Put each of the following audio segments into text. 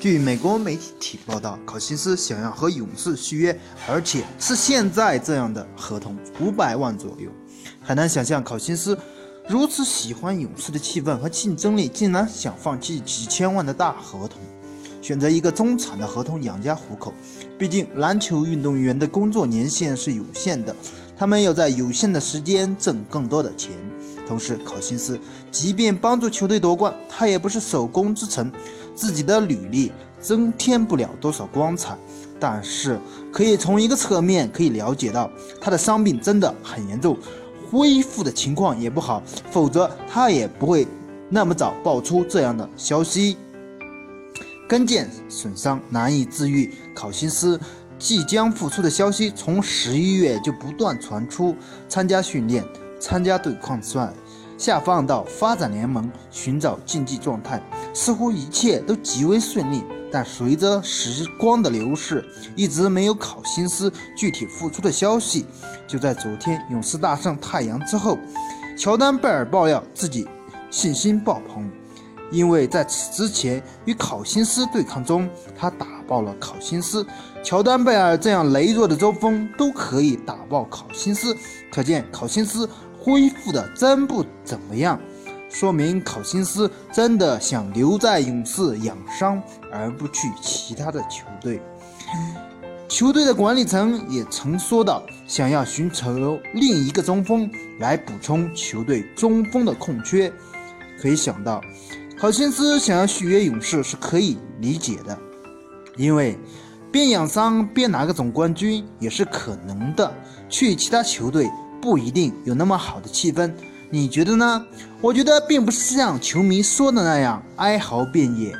据美国媒体报道，考辛斯想要和勇士续约，而且是现在这样的合同，五百万左右。很难想象考辛斯如此喜欢勇士的气氛和竞争力，竟然想放弃几千万的大合同，选择一个中产的合同养家糊口。毕竟篮球运动员的工作年限是有限的，他们要在有限的时间挣更多的钱。同时，考辛斯即便帮助球队夺冠，他也不是手工之臣。自己的履历增添不了多少光彩，但是可以从一个侧面可以了解到，他的伤病真的很严重，恢复的情况也不好，否则他也不会那么早爆出这样的消息。跟腱损伤难以治愈，考辛斯即将复出的消息从十一月就不断传出，参加训练，参加对抗赛。下放到发展联盟寻找竞技状态，似乎一切都极为顺利。但随着时光的流逝，一直没有考辛斯具体复出的消息。就在昨天，勇士大胜太阳之后，乔丹贝尔爆料自己信心爆棚，因为在此之前与考辛斯对抗中，他打爆了考辛斯。乔丹贝尔这样羸弱的中锋都可以打爆考辛斯，可见考辛斯。恢复的真不怎么样，说明考辛斯真的想留在勇士养伤，而不去其他的球队。球队的管理层也曾说到，想要寻求另一个中锋来补充球队中锋的空缺。可以想到，考辛斯想要续约勇士是可以理解的，因为边养伤边拿个总冠军也是可能的。去其他球队。不一定有那么好的气氛，你觉得呢？我觉得并不是像球迷说的那样哀嚎遍野。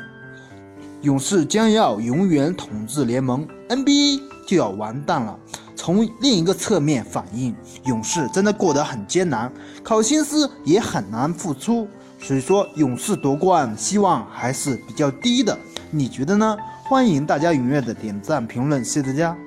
勇士将要永远统治联盟，NBA 就要完蛋了。从另一个侧面反映，勇士真的过得很艰难，考辛斯也很难复出。所以说，勇士夺冠希望还是比较低的。你觉得呢？欢迎大家踊跃的点赞评论，谢谢大家。